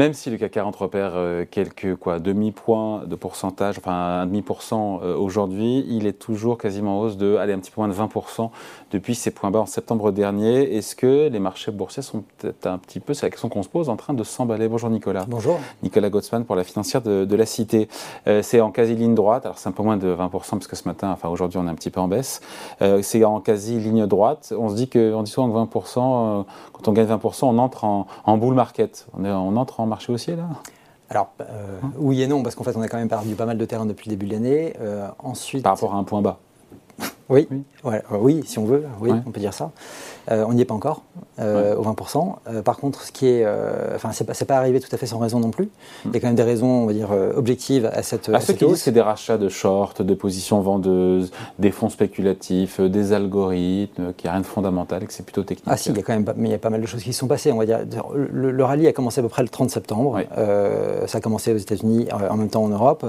même si le CAC 40 repère euh, quelques quoi, demi-points de pourcentage, enfin un demi-pourcent euh, aujourd'hui, il est toujours quasiment en hausse de allez, un petit peu moins de 20% depuis ses points bas en septembre dernier. Est-ce que les marchés boursiers sont peut-être un petit peu, c'est la question qu'on se pose, en train de s'emballer? Bonjour Nicolas. Bonjour. Nicolas Gottsman pour la financière de, la Cité. Euh, c'est en quasi ligne droite, alors c'est un peu moins de 20% parce que ce matin, enfin aujourd'hui on est un petit peu en baisse. c'est en quasi ligne droite. On se dit que, on dit souvent que 20%, quand on gagne 20%, on entre en, en bull market. On, est, on entre en marché haussier là alors, euh, oui et non, parce qu'en fait, on a quand même perdu pas mal de terrain depuis le début de l'année. Euh, ensuite, Par rapport à un point bas oui, oui. oui, si on veut, oui, on peut dire ça. Euh, on n'y est pas encore, euh, au 20%. Euh, par contre, ce qui est, enfin, c'est pas, pas arrivé tout à fait sans raison non plus. Il y a quand même des raisons, on va dire, objectives à cette. À, ce qui c'est des rachats de short, de positions vendeuses, des fonds spéculatifs, des algorithmes, qu'il n'y a rien de fondamental et que c'est plutôt technique. Ah si, il y a quand même, mais il y a pas mal de choses qui sont passées. On va dire, le, rallye a commencé à peu près le 30 septembre. ça a commencé aux États-Unis, en même temps en Europe.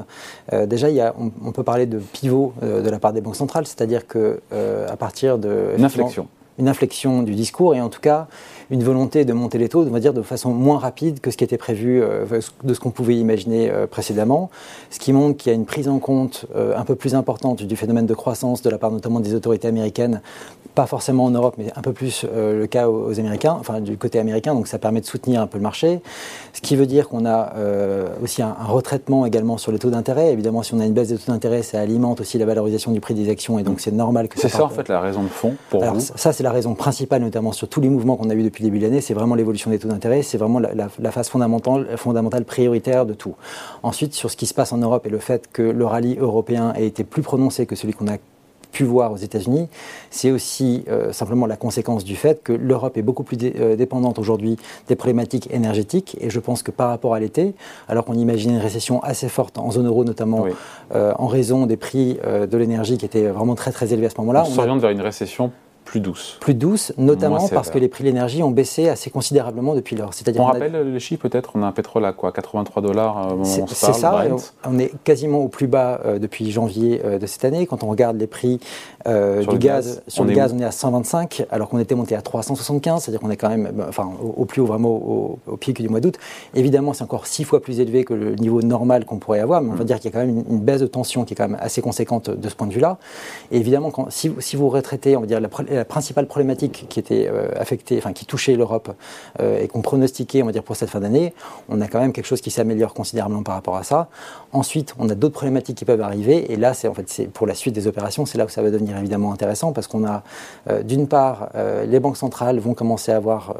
déjà, il y a, on, peut parler de pivot de la part des banques centrales, c'est-à-dire que à partir de une inflexion une inflexion du discours et en tout cas une volonté de monter les taux, on va dire, de façon moins rapide que ce qui était prévu, euh, de ce qu'on pouvait imaginer euh, précédemment. Ce qui montre qu'il y a une prise en compte euh, un peu plus importante du phénomène de croissance de la part notamment des autorités américaines, pas forcément en Europe, mais un peu plus le cas aux, Américains, enfin du côté américain, donc ça permet de soutenir un peu le marché. Ce qui veut dire qu'on a aussi un, retraitement également sur les taux d'intérêt. Évidemment, si on a une baisse des taux d'intérêt, ça alimente aussi la valorisation du prix des actions et donc c'est normal que ça. C'est ça en fait la raison de fond pour Alors, vous. Ça, c'est la raison principale, notamment sur tous les mouvements qu'on a eu depuis début de l'année, c'est vraiment l'évolution des taux d'intérêt, c'est vraiment la, phase fondamentale, fondamentale prioritaire de tout. Ensuite, sur ce qui se passe en Europe et le fait que le rallye européen ait été plus prononcé que celui qu'on a pu voir aux États-Unis, c'est aussi euh, simplement la conséquence du fait que l'Europe est beaucoup plus euh, dépendante aujourd'hui des problématiques énergétiques. Et je pense que par rapport à l'été, alors qu'on imaginait une récession assez forte en zone euro notamment, euh, en raison des prix de l'énergie qui étaient vraiment très très élevés à ce moment-là, on, on s'oriente vers une récession plus douce. Plus douce, notamment parce que les prix de l'énergie ont baissé assez considérablement depuis lors. C'est-à-dire on rappelle les chiffres peut-être, on a un pétrole à quoi 83 dollars euh, C'est ça, on, est quasiment au plus bas euh, depuis janvier euh, de cette année. Quand on regarde les prix du gaz, sur le gaz, on est à 125, alors qu'on était monté à 375, c'est-à-dire qu'on est quand même enfin, au, plus haut, vraiment au, pic du mois d'août. Évidemment, c'est encore six fois plus élevé que le niveau normal qu'on pourrait avoir, mais on va mm. dire qu'il y a quand même une, baisse de tension qui est quand même assez conséquente de ce point de vue-là. Et évidemment, quand, si, si, vous retraitez, on va dire, la, la principale problématique qui était euh, affectée, enfin qui touchait l'Europe euh, et qu'on pronostiquait, on va dire, pour cette fin d'année, on a quand même quelque chose qui s'améliore considérablement par rapport à ça. Ensuite, on a d'autres problématiques qui peuvent arriver, et là, c'est en fait, c'est pour la suite des opérations, c'est là où ça va devenir évidemment intéressant parce qu'on a, euh, d'une part, les banques centrales vont commencer à avoir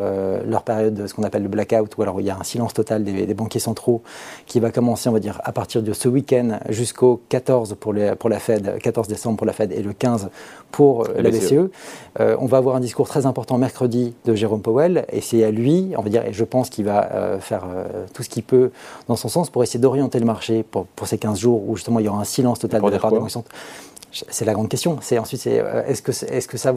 leur période, de ce qu'on appelle le blackout, ou alors il y a un silence total des, des, banquiers centraux qui va commencer, on va dire, à partir de ce week-end jusqu'au 14 pour, les, pour la Fed, 14 décembre pour la Fed et le 15 pour la BCE. Euh, on va avoir un discours très important mercredi de Jérôme Powell, et c'est à lui, on va dire, et je pense qu'il va euh, faire euh, tout ce qu'il peut dans son sens pour essayer d'orienter le marché pour, ces 15 jours où justement il y aura un silence total de la part des c'est la grande question. C'est ensuite, c'est est-ce que, est-ce que ça,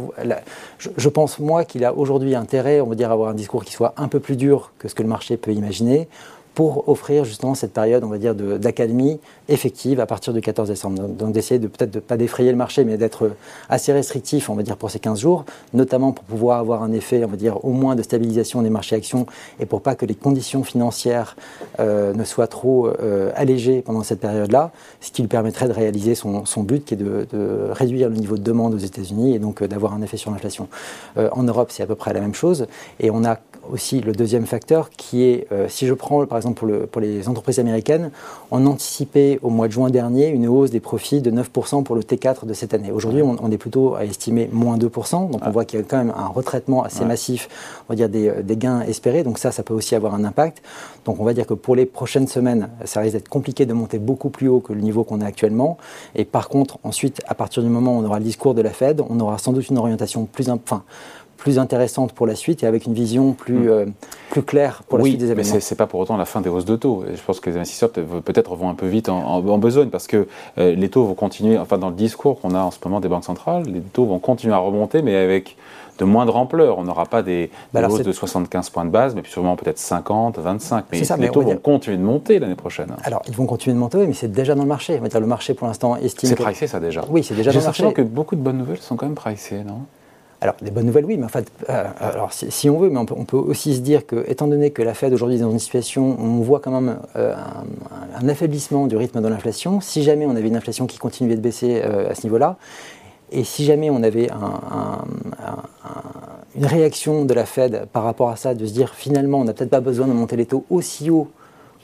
je, je, pense moi qu'il a aujourd'hui intérêt, on va dire, à avoir un discours qui soit un peu plus dur que ce que le marché peut imaginer, pour offrir justement cette période, on va dire, d'académie effective à partir du 14 décembre. Donc, d'essayer de peut-être de pas défrayer le marché, mais d'être assez restrictif, on va dire, pour ces 15 jours, notamment pour pouvoir avoir un effet, on va dire, au moins de stabilisation des marchés actions et pour pas que les conditions financières euh, ne soient trop euh, allégées pendant cette période-là, ce qui lui permettrait de réaliser son, but qui est de, de, réduire le niveau de demande aux États-Unis et donc euh, d'avoir un effet sur l'inflation. en Europe, c'est à peu près la même chose et on a aussi le deuxième facteur qui est, si je prends par exemple exemple pour, pour, les entreprises américaines, on anticipait au mois de juin dernier une hausse des profits de 9% pour le T4 de cette année. Aujourd'hui, on, est plutôt à estimer moins 2%, donc on voit qu'il y a quand même un retraitement assez massif, on va dire des, des, gains espérés, donc ça, ça peut aussi avoir un impact. Donc on va dire que pour les prochaines semaines, ça risque d'être compliqué de monter beaucoup plus haut que le niveau qu'on a actuellement. Et par contre, ensuite, à partir du moment où on aura le discours de la Fed, on aura sans doute une orientation plus, enfin, plus intéressante pour la suite et avec une vision plus, mm. euh, plus claire pour la suite des événements. Mais ce n'est pas pour autant la fin des hausses de taux. je pense que les investisseurs peut-être vont un peu vite en, besogne parce que euh, les taux vont continuer, enfin dans le discours qu'on a en ce moment des banques centrales, les taux vont continuer à remonter mais avec de moindre ampleur. On n'aura pas des, bah hausses de 75 points de base, mais sûrement peut-être 50, 25. Mais les taux vont continuer de monter l'année prochaine. Alors, ils vont continuer de monter, mais c'est déjà dans le marché. On dire, le marché, pour l'instant, estime. C'est pricé, ça déjà. Oui, c'est déjà dans le marché. que beaucoup de bonnes nouvelles sont quand même pricées, non? Alors, des bonnes nouvelles, oui, mais en fait, euh, alors, si, on veut, mais on peut, aussi se dire que, étant donné que la Fed aujourd'hui est dans une situation où on voit quand même euh, un, affaiblissement du rythme de l'inflation, si jamais on avait une inflation qui continuait de baisser à ce niveau-là, et si jamais on avait une réaction de la Fed par rapport à ça, de se dire finalement on n'a peut-être pas besoin de monter les taux aussi haut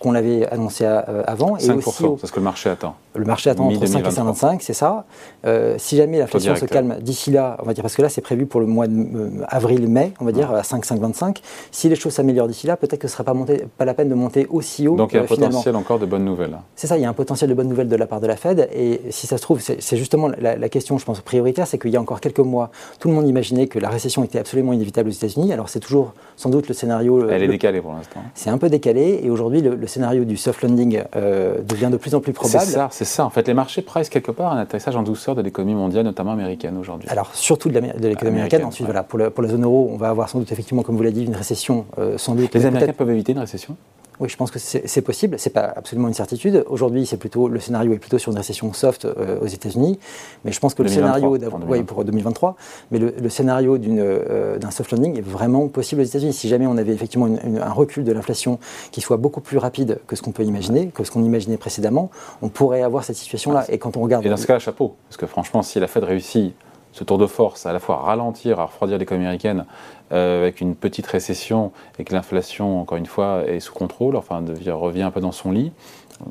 qu'on l'avait annoncé euh, avant. 5%, et aussi c'est ce que le marché attend. Le marché attend entre 5 et 5,25, c'est ça. Euh, si jamais l'inflation se calme d'ici là, on va dire, parce que là c'est prévu pour le mois d'avril-mai, euh, on va dire, à 5, 5,25. Si les choses s'améliorent d'ici là, peut-être que ce ne sera pas, monté, pas la peine de monter aussi haut. Donc il y a un potentiel encore de bonnes nouvelles. C'est ça, il y a un potentiel de bonnes nouvelles de la part de la Fed. Et si ça se trouve, c'est justement la, la, question, je pense, prioritaire, c'est qu'il y a encore quelques mois, tout le monde imaginait que la récession était absolument inévitable aux États-Unis. Alors c'est toujours sans doute le scénario. Elle est décalée pour l'instant. C'est un peu décalé. Et aujourd'hui, le, le, scénario du soft euh, devient de plus en plus probable. C'est ça. En fait, les marchés pressent quelque part un atterrissage en douceur de l'économie mondiale, notamment américaine aujourd'hui. Alors, surtout de l'économie américaine. Ensuite, voilà, pour, pour, la zone euro, on va avoir sans doute, effectivement, comme vous l'avez dit, une récession. Euh, sans doute, les Américains peuvent éviter une récession? Oui, je pense que c'est possible. C'est pas absolument une certitude. Aujourd'hui, c'est plutôt le scénario est plutôt sur une récession soft euh, aux États-Unis, mais je pense que le scénario oui, pour 2023, mais le, scénario euh, d'un soft landing est vraiment possible aux États-Unis. Si jamais on avait effectivement un recul de l'inflation qui soit beaucoup plus rapide que ce qu'on peut imaginer, que ce qu'on imaginait précédemment, on pourrait avoir cette situation-là. Et quand on regarde, et dans ce cas, chapeau, parce que franchement, si la Fed réussit ce tour de force à la fois ralentir, à refroidir l'économie américaine euh, avec une petite récession et que l'inflation, encore une fois, est sous contrôle, enfin revient un peu dans son lit.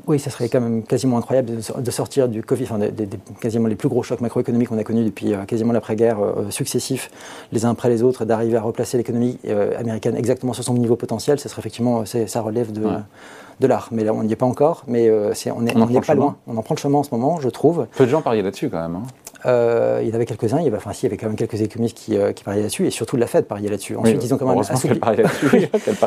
Oui, ça serait quand même quasiment incroyable de sortir du Covid, enfin, des, quasiment les plus gros chocs macroéconomiques qu'on a connus depuis euh, quasiment l'après-guerre euh, successifs, les uns après les autres, d'arriver à replacer l'économie américaine exactement sur son niveau potentiel, ça serait effectivement, ça relève de, de l'art. Mais là, on n'y est pas encore, mais on n'est pas loin. On en prend le chemin en ce moment, je trouve. Peu de gens pariaient là-dessus quand même. Hein. Euh, il y en avait quelques-uns, il y avait, enfin, si, il y avait quand même quelques économistes qui, euh, qui pariaient là-dessus, et surtout de la Fed pariait là-dessus. Ensuite, ils ont quand même assoupli...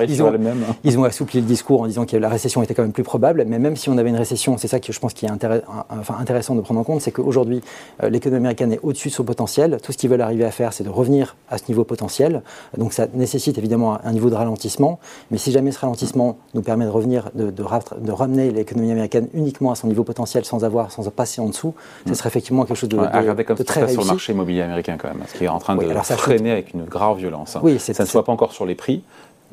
ils, ont, même. ils ont assoupli le discours en disant que la récession était quand même plus probable, mais même si on avait une récession, c'est ça que je pense qui est enfin, intéressant de prendre en compte, c'est qu'aujourd'hui, euh, l'économie américaine est au-dessus de son potentiel. Tout ce qu'ils veulent arriver à faire, c'est de revenir à ce niveau potentiel. Donc ça nécessite évidemment un niveau de ralentissement, mais si jamais ce ralentissement nous permet de revenir, de, de, de ramener l'économie américaine uniquement à son niveau potentiel sans avoir, sans passer en dessous, ce mm. serait effectivement quelque chose de, de très réussi le marché immobilier américain quand même, ce qui est en train de freiner avec une grave violence. Hein. Oui, ça ne se voit pas encore sur les prix,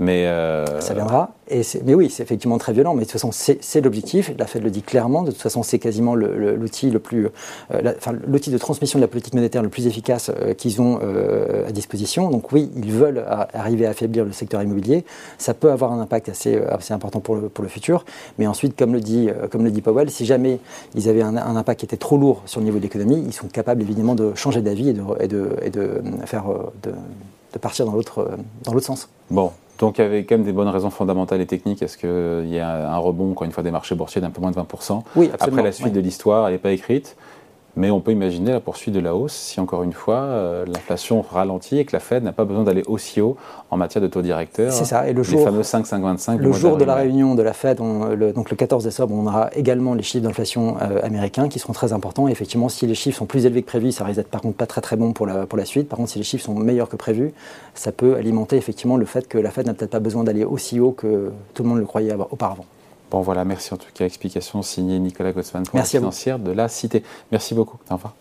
mais euh, Ça viendra. Et mais oui, c'est effectivement très violent, mais de toute façon, c'est l'objectif. La Fed le dit clairement. De toute façon, c'est quasiment l'outil le, plus, euh, enfin, l'outil de transmission de la politique monétaire le plus efficace euh, qu'ils ont à disposition. Donc oui, ils veulent arriver à affaiblir le secteur immobilier. Ça peut avoir un impact assez, assez important pour le, pour le futur. Mais ensuite, comme le dit, comme le dit Powell, si jamais ils avaient un, impact qui était trop lourd sur le niveau de l'économie, ils sont capables évidemment de changer d'avis et de, et de, et de faire de, de partir dans l'autre sens. Bon, donc il y avait quand même des bonnes raisons fondamentales et techniques. Est-ce qu'il y a un rebond, encore une fois, des marchés boursiers d'un peu moins de 20% Oui, absolument. Après la suite de l'histoire, elle n'est pas écrite? Mais on peut imaginer la poursuite de la hausse si, encore une fois, euh, l'inflation ralentit et que la Fed n'a pas besoin d'aller aussi haut en matière de taux directeur. C'est ça. Et le les jour, fameux 5,525. Le jour de la réunion de la Fed, le, donc le 14 décembre, on aura également les chiffres d'inflation euh, américains qui seront très importants. Et effectivement, si les chiffres sont plus élevés que prévu, ça risque d'être par contre pas très très bon pour la, pour la suite. Par contre, si les chiffres sont meilleurs que prévu, ça peut alimenter effectivement le fait que la Fed n'a peut-être pas besoin d'aller aussi haut que tout le monde le croyait auparavant. Bon voilà, merci en tout cas. Explication signée Nicolas Gosman, financière de la Cité. Merci beaucoup. Au revoir.